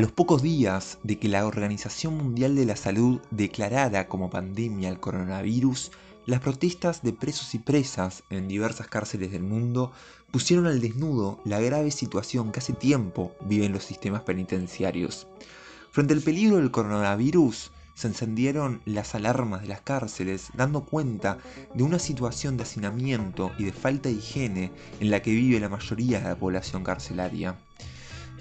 los pocos días de que la Organización Mundial de la Salud declarara como pandemia el coronavirus, las protestas de presos y presas en diversas cárceles del mundo pusieron al desnudo la grave situación que hace tiempo viven los sistemas penitenciarios. Frente al peligro del coronavirus, se encendieron las alarmas de las cárceles dando cuenta de una situación de hacinamiento y de falta de higiene en la que vive la mayoría de la población carcelaria.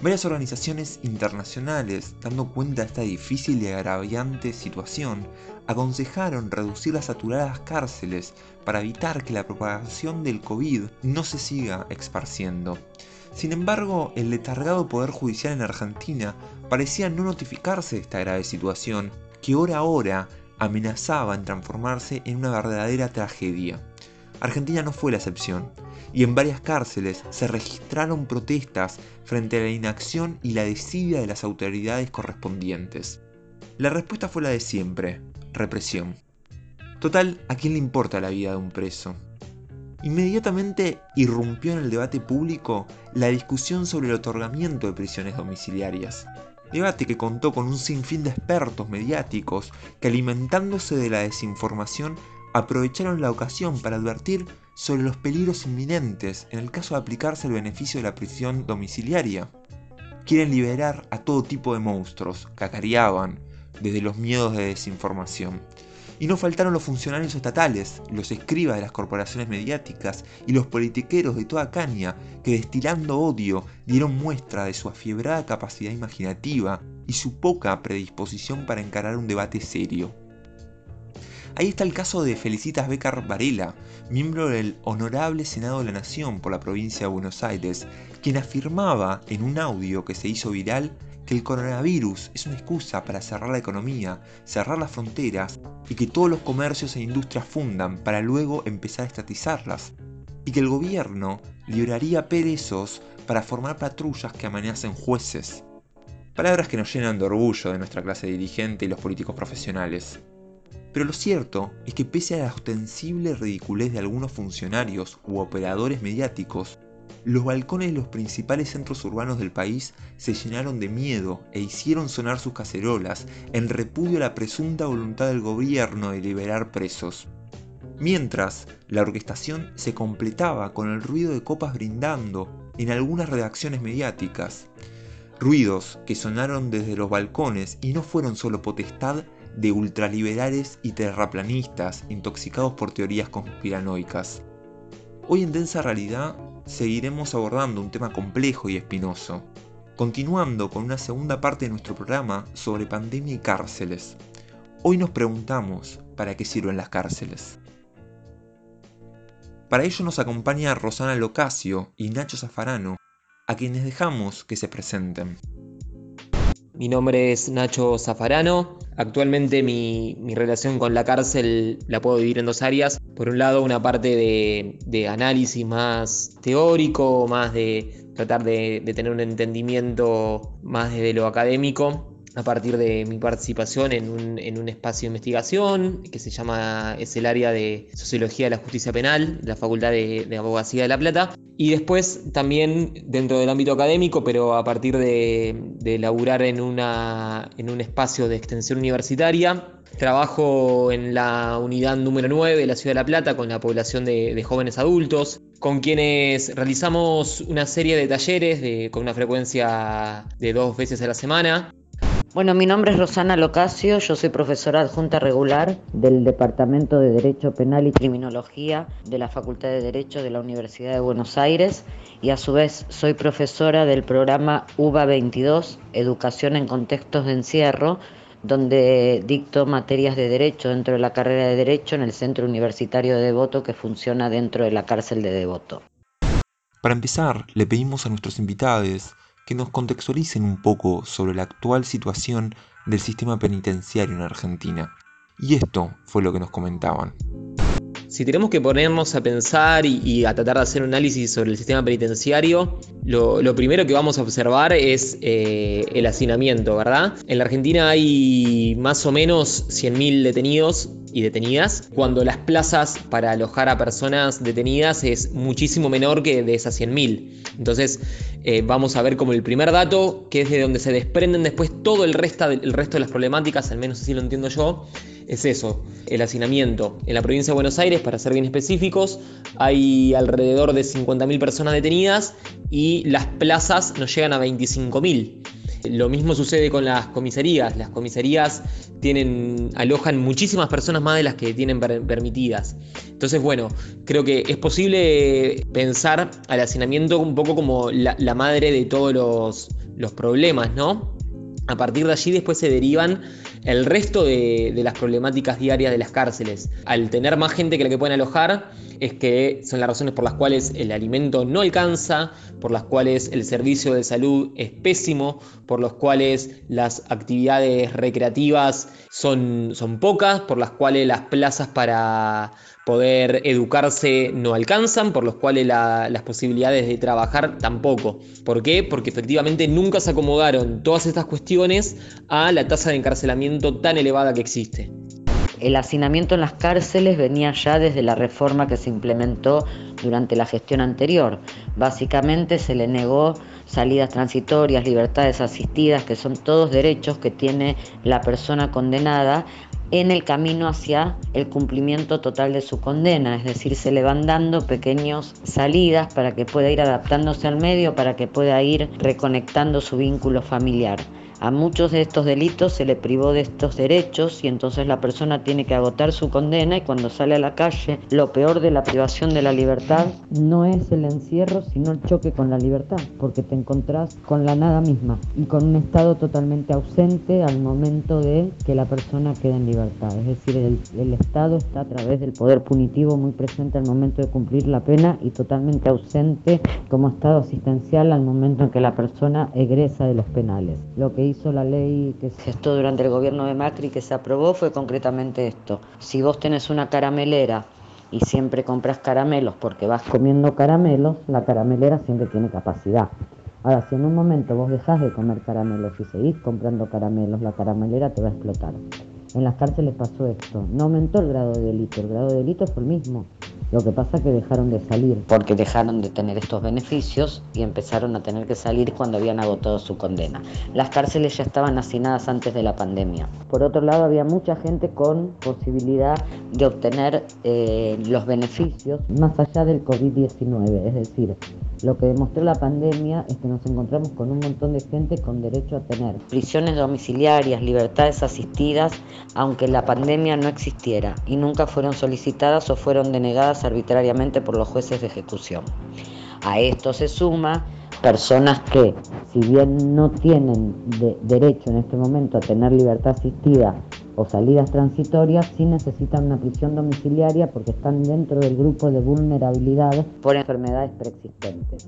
Varias organizaciones internacionales, dando cuenta de esta difícil y agraviante situación, aconsejaron reducir las saturadas cárceles para evitar que la propagación del COVID no se siga esparciendo. Sin embargo, el letargado Poder Judicial en Argentina parecía no notificarse de esta grave situación que hora a hora amenazaba en transformarse en una verdadera tragedia. Argentina no fue la excepción, y en varias cárceles se registraron protestas frente a la inacción y la desidia de las autoridades correspondientes. La respuesta fue la de siempre, represión. Total, ¿a quién le importa la vida de un preso? Inmediatamente irrumpió en el debate público la discusión sobre el otorgamiento de prisiones domiciliarias. Debate que contó con un sinfín de expertos mediáticos que alimentándose de la desinformación aprovecharon la ocasión para advertir sobre los peligros inminentes en el caso de aplicarse el beneficio de la prisión domiciliaria. Quieren liberar a todo tipo de monstruos, cacareaban, desde los miedos de desinformación. Y no faltaron los funcionarios estatales, los escribas de las corporaciones mediáticas y los politiqueros de toda caña que destilando odio dieron muestra de su afiebrada capacidad imaginativa y su poca predisposición para encarar un debate serio. Ahí está el caso de Felicitas Becar Varela, miembro del Honorable Senado de la Nación por la provincia de Buenos Aires, quien afirmaba en un audio que se hizo viral que el coronavirus es una excusa para cerrar la economía, cerrar las fronteras y que todos los comercios e industrias fundan para luego empezar a estatizarlas, y que el gobierno libraría perezos para formar patrullas que amenacen jueces. Palabras que nos llenan de orgullo de nuestra clase dirigente y los políticos profesionales. Pero lo cierto es que pese a la ostensible ridiculez de algunos funcionarios u operadores mediáticos, los balcones de los principales centros urbanos del país se llenaron de miedo e hicieron sonar sus cacerolas en repudio a la presunta voluntad del gobierno de liberar presos. Mientras, la orquestación se completaba con el ruido de copas brindando en algunas redacciones mediáticas. Ruidos que sonaron desde los balcones y no fueron solo potestad de ultraliberales y terraplanistas intoxicados por teorías conspiranoicas. Hoy en Densa Realidad seguiremos abordando un tema complejo y espinoso, continuando con una segunda parte de nuestro programa sobre pandemia y cárceles. Hoy nos preguntamos, ¿para qué sirven las cárceles? Para ello nos acompaña Rosana Locasio y Nacho Zafarano, a quienes dejamos que se presenten. Mi nombre es Nacho Zafarano. Actualmente mi, relación con la cárcel la puedo dividir en dos áreas. Por un lado, una parte de, análisis más teórico, más de tratar de, de tener un entendimiento más desde lo académico a partir de mi participación en un, espacio de investigación que se llama, es el área de Sociología de la Justicia Penal, de la Facultad de, Abogacía de La Plata. Y después también dentro del ámbito académico, pero a partir de, de laburar en, una, en un espacio de extensión universitaria, Trabajo en la unidad número 9 de la Ciudad de La Plata con la población de, jóvenes adultos, con quienes realizamos una serie de talleres con una frecuencia de dos veces a la semana, bueno, mi nombre es Rosana Locasio, yo soy profesora adjunta regular del Departamento de Derecho Penal y Criminología de la Facultad de Derecho de la Universidad de Buenos Aires y a su vez soy profesora del programa UBA 22, Educación en Contextos de Encierro, donde dicto materias de derecho dentro de la carrera de derecho en el Centro Universitario de Devoto que funciona dentro de la cárcel de Devoto. Para empezar, le pedimos a nuestros invitados que nos contextualicen un poco sobre la actual situación del sistema penitenciario en Argentina. Y esto fue lo que nos comentaban. Si tenemos que ponernos a pensar y, a tratar de hacer un análisis sobre el sistema penitenciario, lo, primero que vamos a observar es eh, el hacinamiento, ¿verdad? En la Argentina hay más o menos 100.000 detenidos y detenidas, cuando las plazas para alojar a personas detenidas es muchísimo menor que de esas 100.000. Entonces eh, vamos a ver como el primer dato, que es de donde se desprenden después todo el resto, el resto de las problemáticas, al menos así lo entiendo yo, es eso, el hacinamiento. En la provincia de Buenos Aires, para ser bien específicos, hay alrededor de 50.000 personas detenidas y las plazas nos llegan a 25.000. Lo mismo sucede con las comisarías. Las comisarías tienen, alojan muchísimas personas más de las que tienen permitidas. Entonces, bueno, creo que es posible pensar al hacinamiento un poco como la, madre de todos los, los problemas, ¿no? A partir de allí después se derivan el resto de, las problemáticas diarias de las cárceles. Al tener más gente que la que pueden alojar, es que son las razones por las cuales el alimento no alcanza, por las cuales el servicio de salud es pésimo, por las cuales las actividades recreativas son, son pocas, por las cuales las plazas para poder educarse no alcanzan, por los cuales las posibilidades de trabajar tampoco. ¿Por qué? Porque efectivamente nunca se acomodaron todas estas cuestiones a la tasa de encarcelamiento tan elevada que existe. El hacinamiento en las cárceles venía ya desde la reforma que se implementó durante la gestión anterior. Básicamente se le negó salidas transitorias, libertades asistidas, que son todos derechos que tiene la persona condenada en el camino hacia el cumplimiento total de su condena, es decir, se le van dando pequeñas salidas para que pueda ir adaptándose al medio, para que pueda ir reconectando su vínculo familiar. A muchos de estos delitos se le privó de estos derechos y entonces la persona tiene que agotar su condena y cuando sale a la calle lo peor de la privación de la libertad no es el encierro sino el choque con la libertad porque te encontrás con la nada misma y con un estado totalmente ausente al momento de que la persona quede en libertad. Es decir, el, el Estado está a través del poder punitivo muy presente al momento de cumplir la pena y totalmente ausente como estado asistencial al momento en que la persona egresa de los penales. Lo que hizo la ley que se gestó durante el gobierno de Macri que se aprobó fue concretamente esto. Si vos tenés una caramelera y siempre compras caramelos porque vas comiendo caramelos, la caramelera siempre tiene capacidad. Ahora, si en un momento vos dejás de comer caramelos y seguís comprando caramelos, la caramelera te va a explotar. En las cárceles pasó esto. No aumentó el grado de delito, el grado de delito fue el mismo. Lo que pasa es que dejaron de salir porque dejaron de tener estos beneficios y empezaron a tener que salir cuando habían agotado su condena. Las cárceles ya estaban hacinadas antes de la pandemia. Por otro lado, había mucha gente con posibilidad de obtener eh, los beneficios más allá del COVID-19, es decir, lo que demostró la pandemia es que nos encontramos con un montón de gente con derecho a tener prisiones domiciliarias, libertades asistidas, aunque la pandemia no existiera y nunca fueron solicitadas o fueron denegadas arbitrariamente por los jueces de ejecución. A esto se suma personas que, si bien no tienen derecho en este momento a tener libertad asistida o salidas transitorias, sí necesitan una prisión domiciliaria porque están dentro del grupo de vulnerabilidad por enfermedades preexistentes.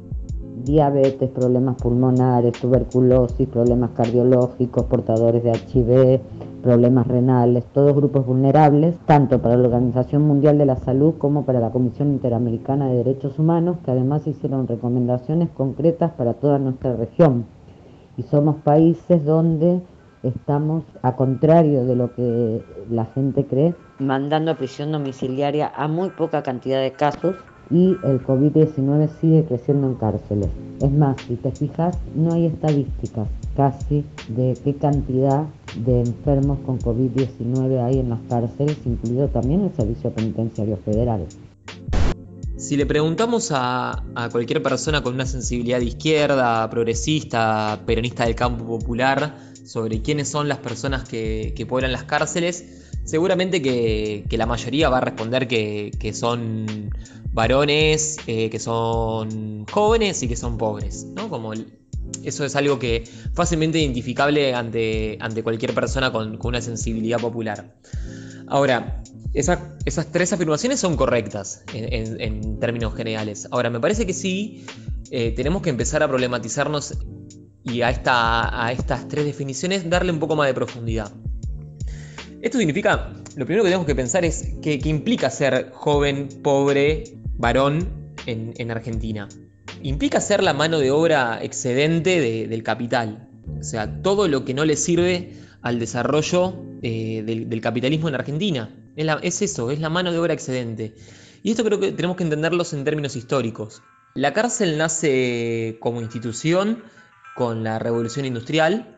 Diabetes, problemas pulmonares, tuberculosis, problemas cardiológicos, portadores de HIV, problemas renales, todos grupos vulnerables, tanto para la Organización Mundial de la Salud como para la Comisión Interamericana de Derechos Humanos, que además hicieron recomendaciones concretas para toda nuestra región. Y somos países donde estamos, a contrario de lo que la gente cree, mandando a prisión domiciliaria a muy poca cantidad de casos y el COVID-19 sigue creciendo en cárceles. Es más, si te fijas, no hay estadísticas casi de qué cantidad de enfermos con COVID-19 hay en las cárceles, incluido también el Servicio Penitenciario Federal. Si le preguntamos a, cualquier persona con una sensibilidad de izquierda, progresista, peronista del campo popular, sobre quiénes son las personas que, que poblan las cárceles, seguramente que, la mayoría va a responder que, son varones, eh, que son jóvenes y que son pobres, ¿no? Como eso es algo que fácilmente identificable ante, ante cualquier persona con, una sensibilidad popular. Ahora, esas tres afirmaciones son correctas en, términos generales. Ahora, me parece que sí eh, tenemos que empezar a problematizarnos y a, esta, a estas tres definiciones darle un poco más de profundidad. Esto significa, lo primero que tenemos que pensar es qué implica ser joven, pobre, varón en, Argentina. Implica ser la mano de obra excedente del capital. O sea, todo lo que no le sirve al desarrollo eh, del, capitalismo en Argentina. Es, eso, es la mano de obra excedente. Y esto creo que tenemos que entenderlos en términos históricos. La cárcel nace como institución con la revolución industrial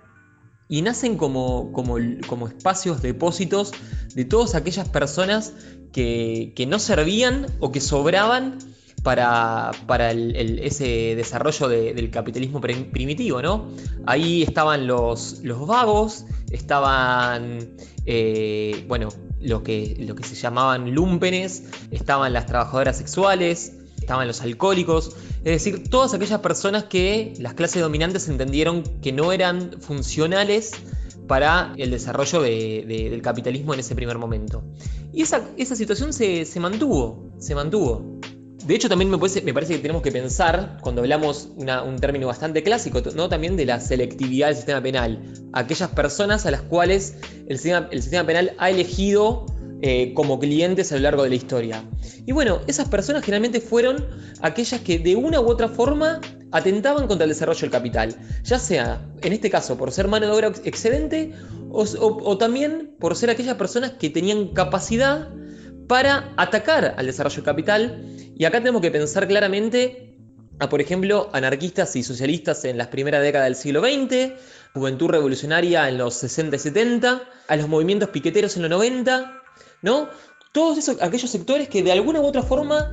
y nacen como, como, espacios, depósitos de todas aquellas personas que, no servían o que sobraban para, ese desarrollo del capitalismo primitivo, ¿no? Ahí estaban los, los vagos, estaban, eh, bueno, lo que, lo que se llamaban lumpenes, estaban las trabajadoras sexuales, estaban los alcohólicos, es decir, todas aquellas personas que las clases dominantes entendieron que no eran funcionales para el desarrollo del capitalismo en ese primer momento. Y esa, situación se, mantuvo, se mantuvo. De hecho, también me parece, que tenemos que pensar, cuando hablamos un término bastante clásico, ¿no? también de la selectividad del sistema penal. Aquellas personas a las cuales el sistema penal ha elegido eh, como clientes a lo largo de la historia. Y bueno, esas personas generalmente fueron aquellas que de una u otra forma atentaban contra el desarrollo del capital, ya sea, en este caso, por ser mano de obra excedente o, también por ser aquellas personas que tenían capacidad para atacar al desarrollo del capital. Y acá tenemos que pensar claramente a, por ejemplo, anarquistas y socialistas en las primeras décadas del siglo XX, juventud revolucionaria en los 60 y 70, a los movimientos piqueteros en los 90, ¿no? Todos esos, aquellos sectores que de alguna u otra forma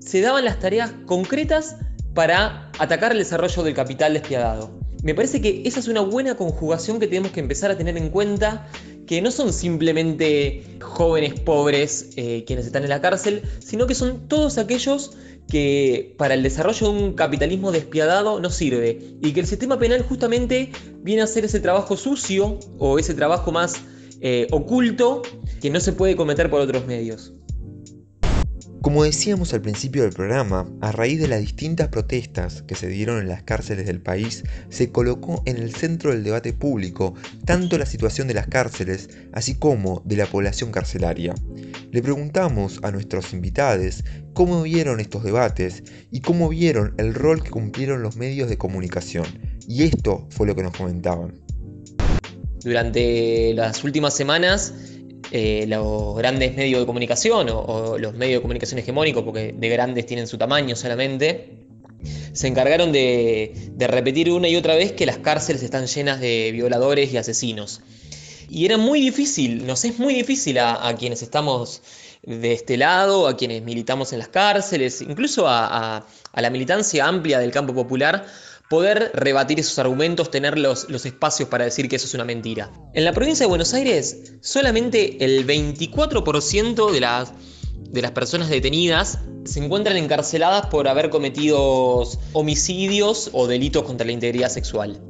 se daban las tareas concretas para atacar el desarrollo del capital despiadado. Me parece que esa es una buena conjugación que tenemos que empezar a tener en cuenta, que no son simplemente jóvenes pobres eh, quienes están en la cárcel, sino que son todos aquellos que para el desarrollo de un capitalismo despiadado no sirve y que el sistema penal justamente viene a hacer ese trabajo sucio o ese trabajo más eh, oculto que no se puede cometer por otros medios. Como decíamos al principio del programa, a raíz de las distintas protestas que se dieron en las cárceles del país, se colocó en el centro del debate público tanto la situación de las cárceles, así como de la población carcelaria. Le preguntamos a nuestros invitados cómo vieron estos debates y cómo vieron el rol que cumplieron los medios de comunicación, y esto fue lo que nos comentaban. Durante las últimas semanas, eh, los grandes medios de comunicación o, los medios de comunicación hegemónicos, porque de grandes tienen su tamaño solamente, se encargaron de, repetir una y otra vez que las cárceles están llenas de violadores y asesinos. Y era muy difícil, nos es muy difícil a, quienes estamos de este lado, a quienes militamos en las cárceles, incluso a la militancia amplia del campo popular, poder rebatir esos argumentos, tener los, espacios para decir que eso es una mentira. En la provincia de Buenos Aires, solamente el 24% de las, de las personas detenidas se encuentran encarceladas por haber cometido homicidios o delitos contra la integridad sexual.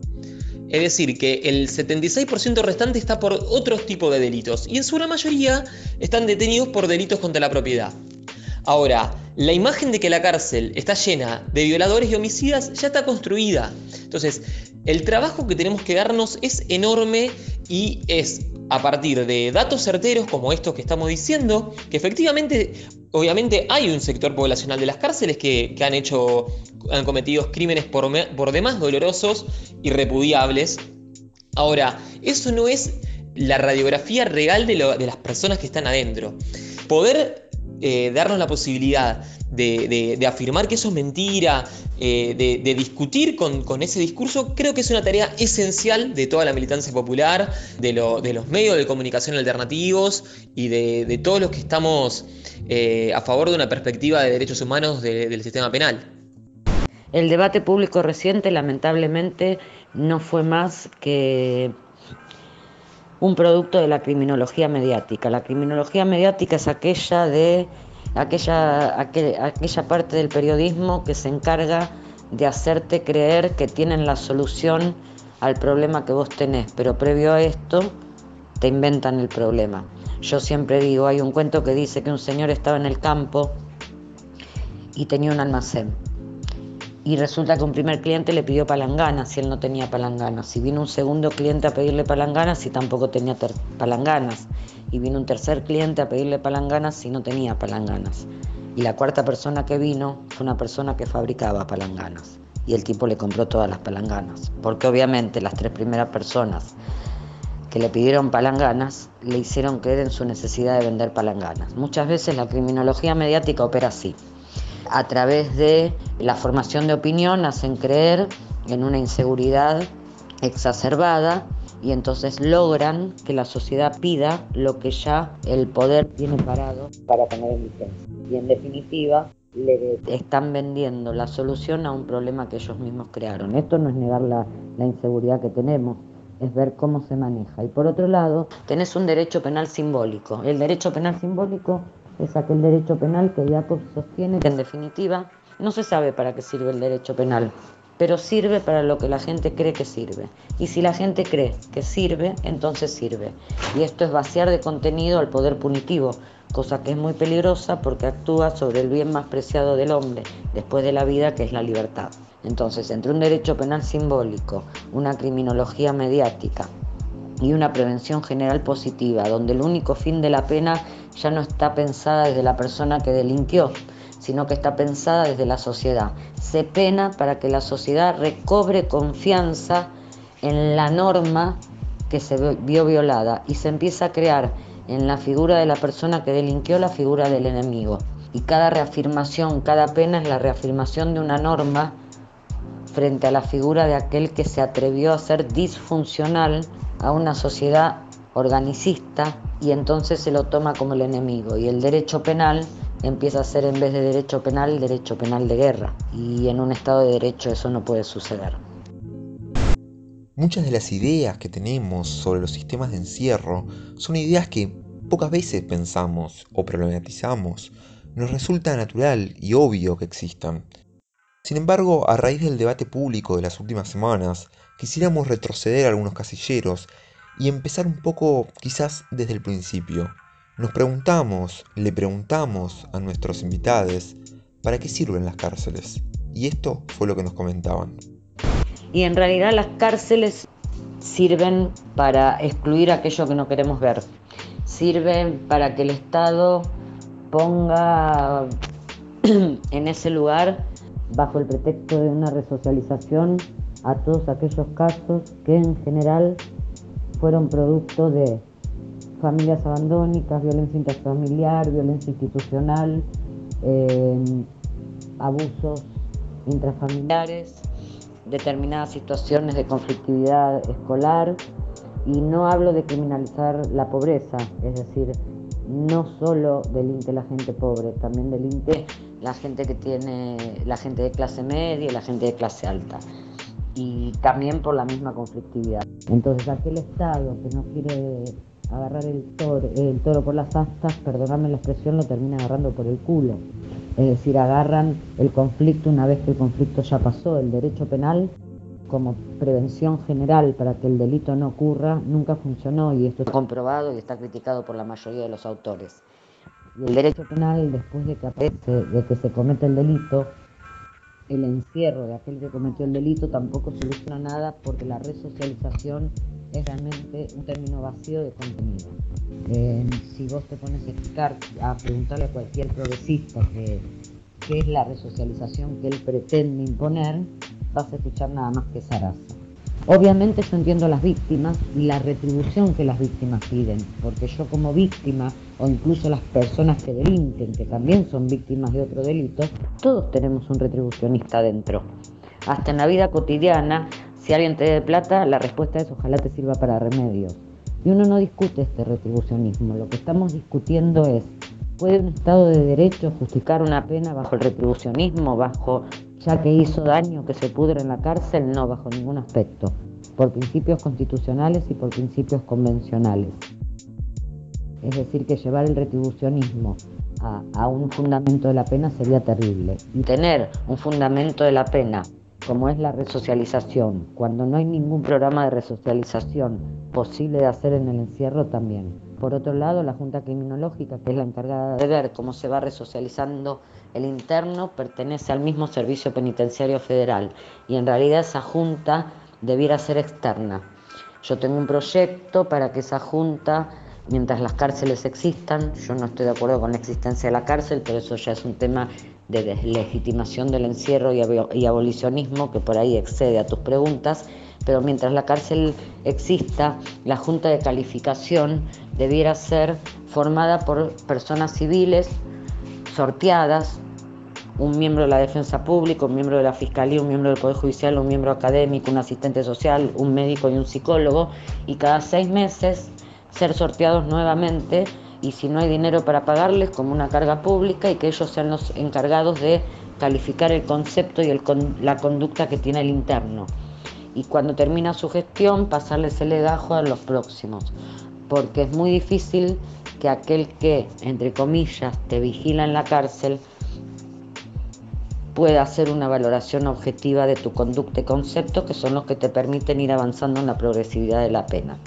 Es decir, que el 76% restante está por otros tipos de delitos y en su gran mayoría están detenidos por delitos contra la propiedad. Ahora, la imagen de que la cárcel está llena de violadores y homicidas ya está construida. Entonces, el trabajo que tenemos que darnos es enorme y es a partir de datos certeros como estos que estamos diciendo, que efectivamente, obviamente hay un sector poblacional de las cárceles que, han hecho, han cometido crímenes por, demás dolorosos y repudiables. Ahora, eso no es la radiografía real de, de las personas que están adentro. Poder eh, darnos la posibilidad de, afirmar que eso es mentira, eh, de, discutir con, ese discurso, creo que es una tarea esencial de toda la militancia popular, de, los medios de comunicación alternativos y de, todos los que estamos eh, a favor de una perspectiva de derechos humanos del sistema penal. El debate público reciente lamentablemente no fue más que un producto de la criminología mediática. La criminología mediática es aquella de aquella, aquella parte del periodismo que se encarga de hacerte creer que tienen la solución al problema que vos tenés, pero previo a esto te inventan el problema. Yo siempre digo, hay un cuento que dice que un señor estaba en el campo y tenía un almacén. Y resulta que un primer cliente le pidió palanganas si él no tenía palanganas. Si vino un segundo cliente a pedirle palanganas y tampoco tenía palanganas. Y vino un tercer cliente a pedirle palanganas si no tenía palanganas. Y la cuarta persona que vino fue una persona que fabricaba palanganas. Y el tipo le compró todas las palanganas. Porque obviamente las tres primeras personas que le pidieron palanganas le hicieron creer en su necesidad de vender palanganas. Muchas veces la criminología mediática opera así a través de la formación de opinión hacen creer en una inseguridad exacerbada y entonces logran que la sociedad pida lo que ya el poder tiene parado para poner en vigencia. Y en definitiva, le están vendiendo la solución a un problema que ellos mismos crearon. Esto no es negar la, la inseguridad que tenemos, es ver cómo se maneja. Y por otro lado, tenés un derecho penal simbólico. El derecho penal simbólico es aquel derecho penal que Jacob sostiene que en definitiva no se sabe para qué sirve el derecho penal, pero sirve para lo que la gente cree que sirve. Y si la gente cree que sirve, entonces sirve. Y esto es vaciar de contenido al poder punitivo, cosa que es muy peligrosa porque actúa sobre el bien más preciado del hombre, después de la vida, que es la libertad. Entonces, entre un derecho penal simbólico, una criminología mediática, y una prevención general positiva, donde el único fin de la pena ya no está pensada desde la persona que delinquió, sino que está pensada desde la sociedad. Se pena para que la sociedad recobre confianza en la norma que se vio violada y se empieza a crear en la figura de la persona que delinquió la figura del enemigo. Y cada reafirmación, cada pena es la reafirmación de una norma frente a la figura de aquel que se atrevió a ser disfuncional a una sociedad organicista y entonces se lo toma como el enemigo y el derecho penal empieza a ser en vez de derecho penal derecho penal de guerra y en un estado de derecho eso no puede suceder. Muchas de las ideas que tenemos sobre los sistemas de encierro son ideas que pocas veces pensamos o problematizamos. Nos resulta natural y obvio que existan. Sin embargo, a raíz del debate público de las últimas semanas, quisiéramos retroceder algunos casilleros y empezar un poco quizás desde el principio. Nos preguntamos, le preguntamos a nuestros invitados, ¿para qué sirven las cárceles? Y esto fue lo que nos comentaban. Y en realidad las cárceles sirven para excluir aquello que no queremos ver. Sirven para que el Estado ponga en ese lugar, bajo el pretexto de una resocialización, a todos aquellos casos que en general fueron producto de familias abandónicas, violencia intrafamiliar, violencia institucional, em, abusos intrafamiliares, determinadas situaciones de conflictividad escolar. Y no hablo de criminalizar la pobreza, es decir, no solo delinque la gente pobre, también delinque la gente que tiene, la gente de clase media y la gente de clase alta y también por la misma conflictividad. Entonces aquel Estado que no quiere agarrar el toro, el toro por las astas, perdóname la expresión, lo termina agarrando por el culo. Es decir, agarran el conflicto una vez que el conflicto ya pasó. El derecho penal como prevención general para que el delito no ocurra nunca funcionó y esto está comprobado y está criticado por la mayoría de los autores. Y el derecho penal, después de que aparece, de que se comete el delito, el encierro de aquel que cometió el delito tampoco soluciona nada porque la resocialización es realmente un término vacío de contenido. Eh, si vos te pones a explicar, a preguntarle a cualquier progresista qué es la resocialización que él pretende imponer, vas a escuchar nada más que zaraza. Obviamente yo entiendo a las víctimas y la retribución que las víctimas piden, porque yo como víctima o incluso las personas que delinquen, que también son víctimas de otro delito, todos tenemos un retribucionista dentro. Hasta en la vida cotidiana, si alguien te dé plata, la respuesta es ojalá te sirva para remedios. Y uno no discute este retribucionismo, lo que estamos discutiendo es, ¿puede un Estado de Derecho justificar una pena bajo el retribucionismo, bajo ya que hizo daño que se pudre en la cárcel? No, bajo ningún aspecto, por principios constitucionales y por principios convencionales. Es decir, que llevar el retribucionismo a, un fundamento de la pena sería terrible. Y tener un fundamento de la pena como es la resocialización, cuando no hay ningún programa de resocialización posible de hacer en el encierro también, Por otro lado, la Junta Criminológica, que es la encargada de ver cómo se va resocializando el interno, pertenece al mismo Servicio Penitenciario Federal y en realidad esa Junta debiera ser externa. Yo tengo un proyecto para que esa Junta mientras las cárceles existan. Yo no estoy de acuerdo con la existencia de la cárcel, pero eso ya es un tema de deslegitimación del encierro y abolicionismo que por ahí excede a tus preguntas. Pero mientras la cárcel exista, la Junta de Calificación debiera ser formada por personas civiles sorteadas, un miembro de la defensa pública, un miembro de la fiscalía, un miembro del Poder Judicial, un miembro académico, un asistente social, un médico y un psicólogo, y cada seis meses ser sorteados nuevamente y si no hay dinero para pagarles como una carga pública y que ellos sean los encargados de calificar el concepto y la conducta que tiene el interno. Y cuando termina su gestión, pasarles el legajo a los próximos, porque es muy difícil que aquel que, entre comillas, te vigila en la cárcel, pueda hacer una valoración objetiva de tu conducta y concepto, que son los que te permiten ir avanzando en la progresividad de la pena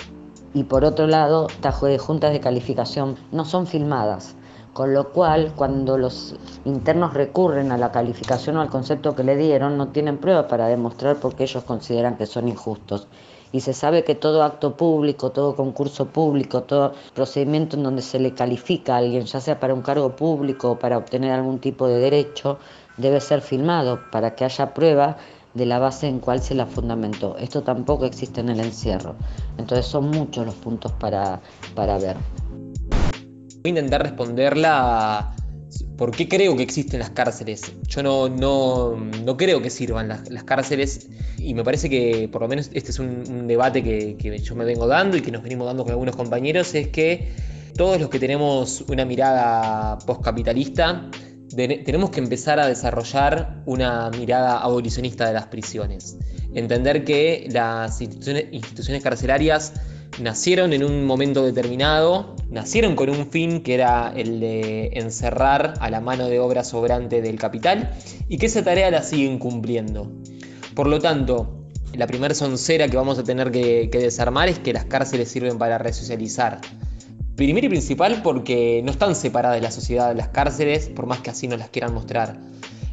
y por otro lado, estas juntas de calificación no son filmadas, con lo cual cuando los internos recurren a la calificación o al concepto que le dieron, no tienen pruebas para demostrar por qué ellos consideran que son injustos. Y se sabe que todo acto público, todo concurso público, todo procedimiento en donde se le califica a alguien, ya sea para un cargo público o para obtener algún tipo de derecho, debe ser filmado para que haya prueba de la base en cual se la fundamentó. Esto tampoco existe en el encierro. Entonces son muchos los puntos para, para ver. Voy a intentar responderla por qué creo que existen las cárceles. Yo no, no, no creo que sirvan las, las, cárceles y me parece que por lo menos este es un, debate que, que yo me vengo dando y que nos venimos dando con algunos compañeros, es que todos los que tenemos una mirada postcapitalista tenemos que empezar a desarrollar una mirada abolicionista de las prisiones. Entender que las instituciones, carcelarias nacieron en un momento determinado, nacieron con un fin que era el de encerrar a la mano de obra sobrante del capital y que esa tarea la siguen cumpliendo. Por lo tanto, la primera soncera que vamos a tener que desarmar es que las cárceles sirven para resocializar Primero y principal porque no están separadas de la sociedad de las cárceles, por más que así nos las quieran mostrar.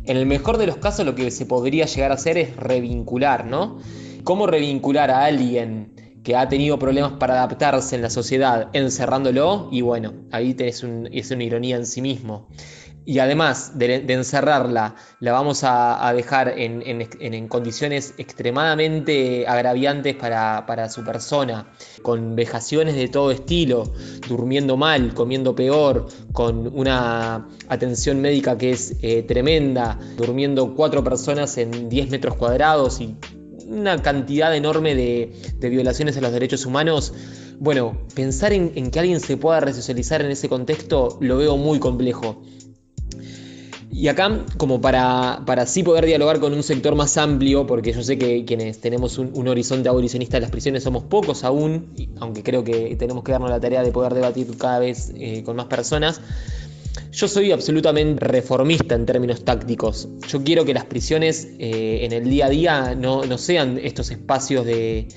En el mejor de los casos lo que se podría llegar a hacer es revincular, ¿no? ¿Cómo revincular a alguien que ha tenido problemas para adaptarse en la sociedad encerrándolo? Y bueno, ahí es una ironía en sí mismo y además de, encerrarla, la vamos a, dejar en, condiciones extremadamente agraviantes para, su persona, con vejaciones de todo estilo, durmiendo mal, comiendo peor, con una atención médica que es eh, tremenda, durmiendo cuatro personas en 10 metros cuadrados y una cantidad enorme de, violaciones a los derechos humanos. Bueno, pensar en, en, que alguien se pueda resocializar en ese contexto lo veo muy complejo. Y acá, como para, para así poder dialogar con un sector más amplio, porque yo sé que quienes tenemos un, horizonte abolicionista de las prisiones somos pocos aún, aunque creo que tenemos que darnos la tarea de poder debatir cada vez eh, con más personas, yo soy absolutamente reformista en términos tácticos. Yo quiero que las prisiones eh, en el día a día no, sean estos espacios de,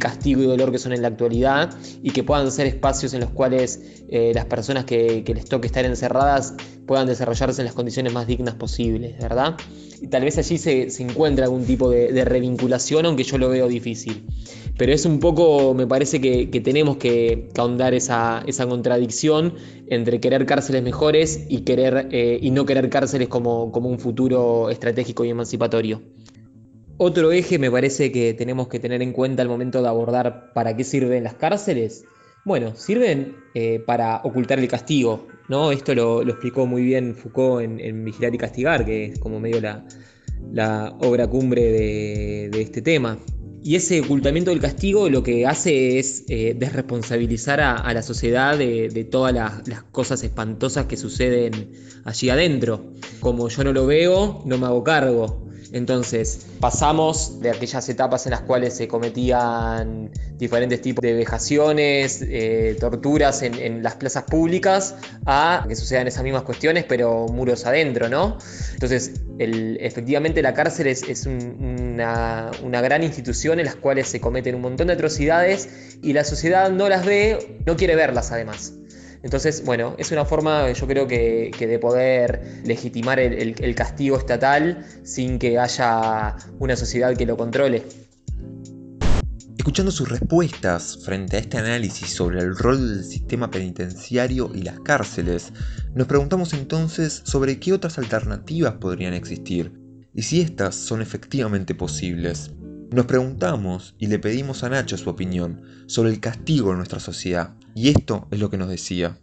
castigo y dolor que son en la actualidad y que puedan ser espacios en los cuales eh, las personas que, les toque estar encerradas puedan desarrollarse en las condiciones más dignas posibles, ¿verdad? Y tal vez allí se, se encuentre algún tipo de, revinculación, aunque yo lo veo difícil. Pero es un poco, me parece que, tenemos que, ahondar esa, esa, contradicción entre querer cárceles mejores y, querer, eh, y no querer cárceles como, como un futuro estratégico y emancipatorio. Otro eje me parece que tenemos que tener en cuenta al momento de abordar para qué sirven las cárceles. Bueno, sirven eh, para ocultar el castigo, ¿no? Esto lo, explicó muy bien Foucault en, Vigilar y Castigar, que es como medio la, obra cumbre de, este tema. Y ese ocultamiento del castigo lo que hace es eh, desresponsabilizar a, la sociedad de, todas las, cosas espantosas que suceden allí adentro. Como yo no lo veo, no me hago cargo. Entonces, pasamos de aquellas etapas en las cuales se cometían diferentes tipos de vejaciones, eh, torturas en, las plazas públicas, a que sucedan esas mismas cuestiones, pero muros adentro, ¿no? Entonces, efectivamente la cárcel es, una, una gran institución en las cuales se cometen un montón de atrocidades y la sociedad no las ve, no quiere verlas además. Entonces, bueno, es una forma, yo creo que, de poder legitimar el, castigo estatal sin que haya una sociedad que lo controle. Escuchando sus respuestas frente a este análisis sobre el rol del sistema penitenciario y las cárceles, nos preguntamos entonces sobre qué otras alternativas podrían existir y si estas son efectivamente posibles. Nos preguntamos y le pedimos a Nacho su opinión sobre el castigo en nuestra sociedad, y esto es lo que nos decía.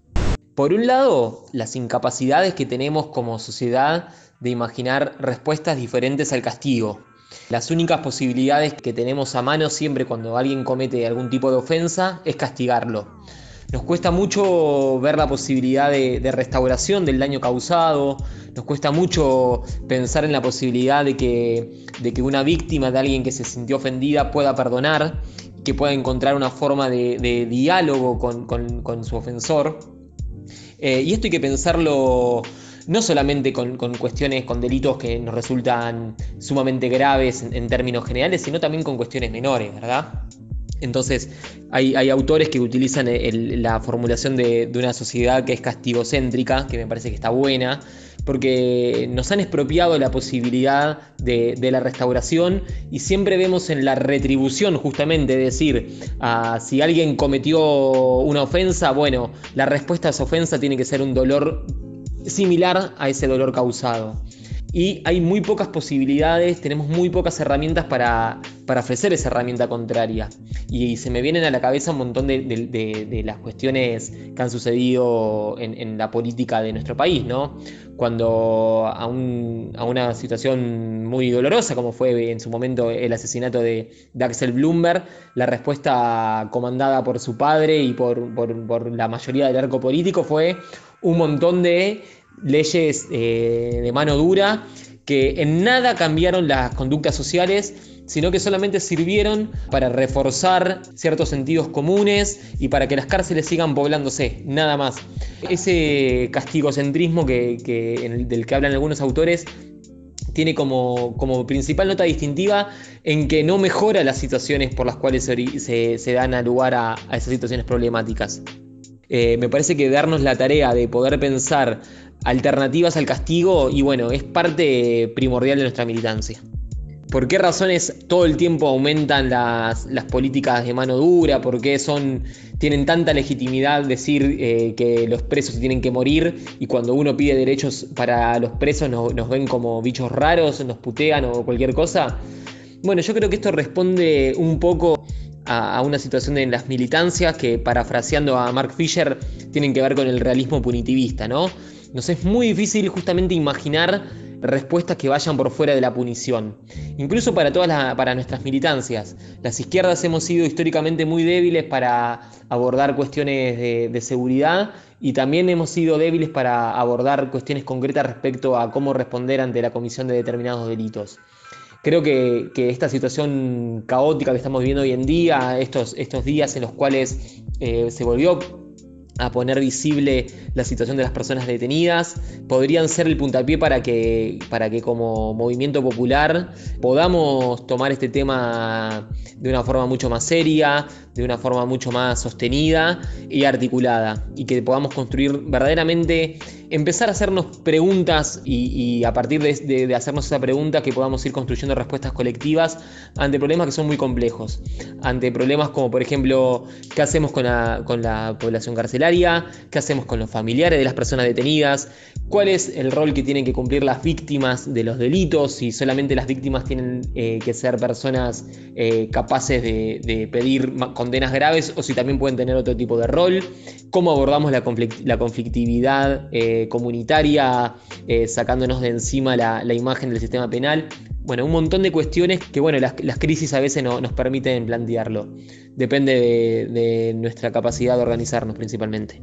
Por un lado, las incapacidades que tenemos como sociedad de imaginar respuestas diferentes al castigo. Las únicas posibilidades que tenemos a mano siempre cuando alguien comete algún tipo de ofensa es castigarlo. Nos cuesta mucho ver la posibilidad de, restauración del daño causado, nos cuesta mucho pensar en la posibilidad de que, una víctima de alguien que se sintió ofendida pueda perdonar, que pueda encontrar una forma de, diálogo con, su ofensor. Eh, y esto hay que pensarlo no solamente con, cuestiones, con delitos que nos resultan sumamente graves en términos generales, sino también con cuestiones menores, ¿verdad? Entonces, hay, autores que utilizan la formulación de, una sociedad que es castigocéntrica, que me parece que está buena, porque nos han expropiado la posibilidad de, la restauración y siempre vemos en la retribución justamente, decir, si alguien cometió una ofensa, bueno, la respuesta a esa ofensa tiene que ser un dolor similar a ese dolor causado y hay muy pocas posibilidades, tenemos muy pocas herramientas para, ofrecer esa herramienta contraria. Y, se me vienen a la cabeza un montón de, las cuestiones que han sucedido en, la política de nuestro país, ¿no? Cuando a, una situación muy dolorosa, como fue en su momento el asesinato de, Axel Bloomberg, la respuesta comandada por su padre y por, por la mayoría del arco político fue un montón de leyes eh, de mano dura que en nada cambiaron las conductas sociales, sino que solamente sirvieron para reforzar ciertos sentidos comunes y para que las cárceles sigan poblándose, nada más. Ese castigocentrismo que, del que hablan algunos autores tiene como, principal nota distintiva en que no mejora las situaciones por las cuales se, dan a lugar a, esas situaciones problemáticas. Eh, me parece que darnos la tarea de poder pensar alternativas al castigo y bueno, es parte primordial de nuestra militancia. ¿Por qué razones todo el tiempo aumentan las, políticas de mano dura? ¿Por qué son, tienen tanta legitimidad decir eh, que los presos tienen que morir y cuando uno pide derechos para los presos nos ven como bichos raros, nos putean o cualquier cosa? Bueno, yo creo que esto responde un poco a, una situación en las militancias que, parafraseando a Mark Fisher, tienen que ver con el realismo punitivista, ¿no? Nos es muy difícil justamente imaginar respuestas que vayan por fuera de la punición. Incluso para todas para nuestras militancias. Las izquierdas hemos sido históricamente muy débiles para abordar cuestiones de, seguridad y también hemos sido débiles para abordar cuestiones concretas respecto a cómo responder ante la comisión de determinados delitos. Creo que, esta situación caótica que estamos viviendo hoy en día, estos, estos días en los cuales eh, se volvió a poner visible la situación de las personas detenidas, podrían ser el puntapié para que, para que como movimiento popular podamos tomar este tema de una forma mucho más seria, de una forma mucho más sostenida y articulada, y que podamos construir verdaderamente empezar a hacernos preguntas y, a partir de, hacernos esa pregunta que podamos ir construyendo respuestas colectivas ante problemas que son muy complejos, ante problemas como por ejemplo qué hacemos con la, población carcelaria, qué hacemos con los familiares de las personas detenidas, cuál es el rol que tienen que cumplir las víctimas de los delitos, si solamente las víctimas tienen eh, que ser personas eh, capaces de, pedir condenas graves o si también pueden tener otro tipo de rol, cómo abordamos la, conflictividad. Eh, comunitaria, eh, sacándonos de encima la, imagen del sistema penal. Bueno, un montón de cuestiones que, bueno, las, crisis a veces no, nos permiten plantearlo. Depende de nuestra capacidad de organizarnos principalmente.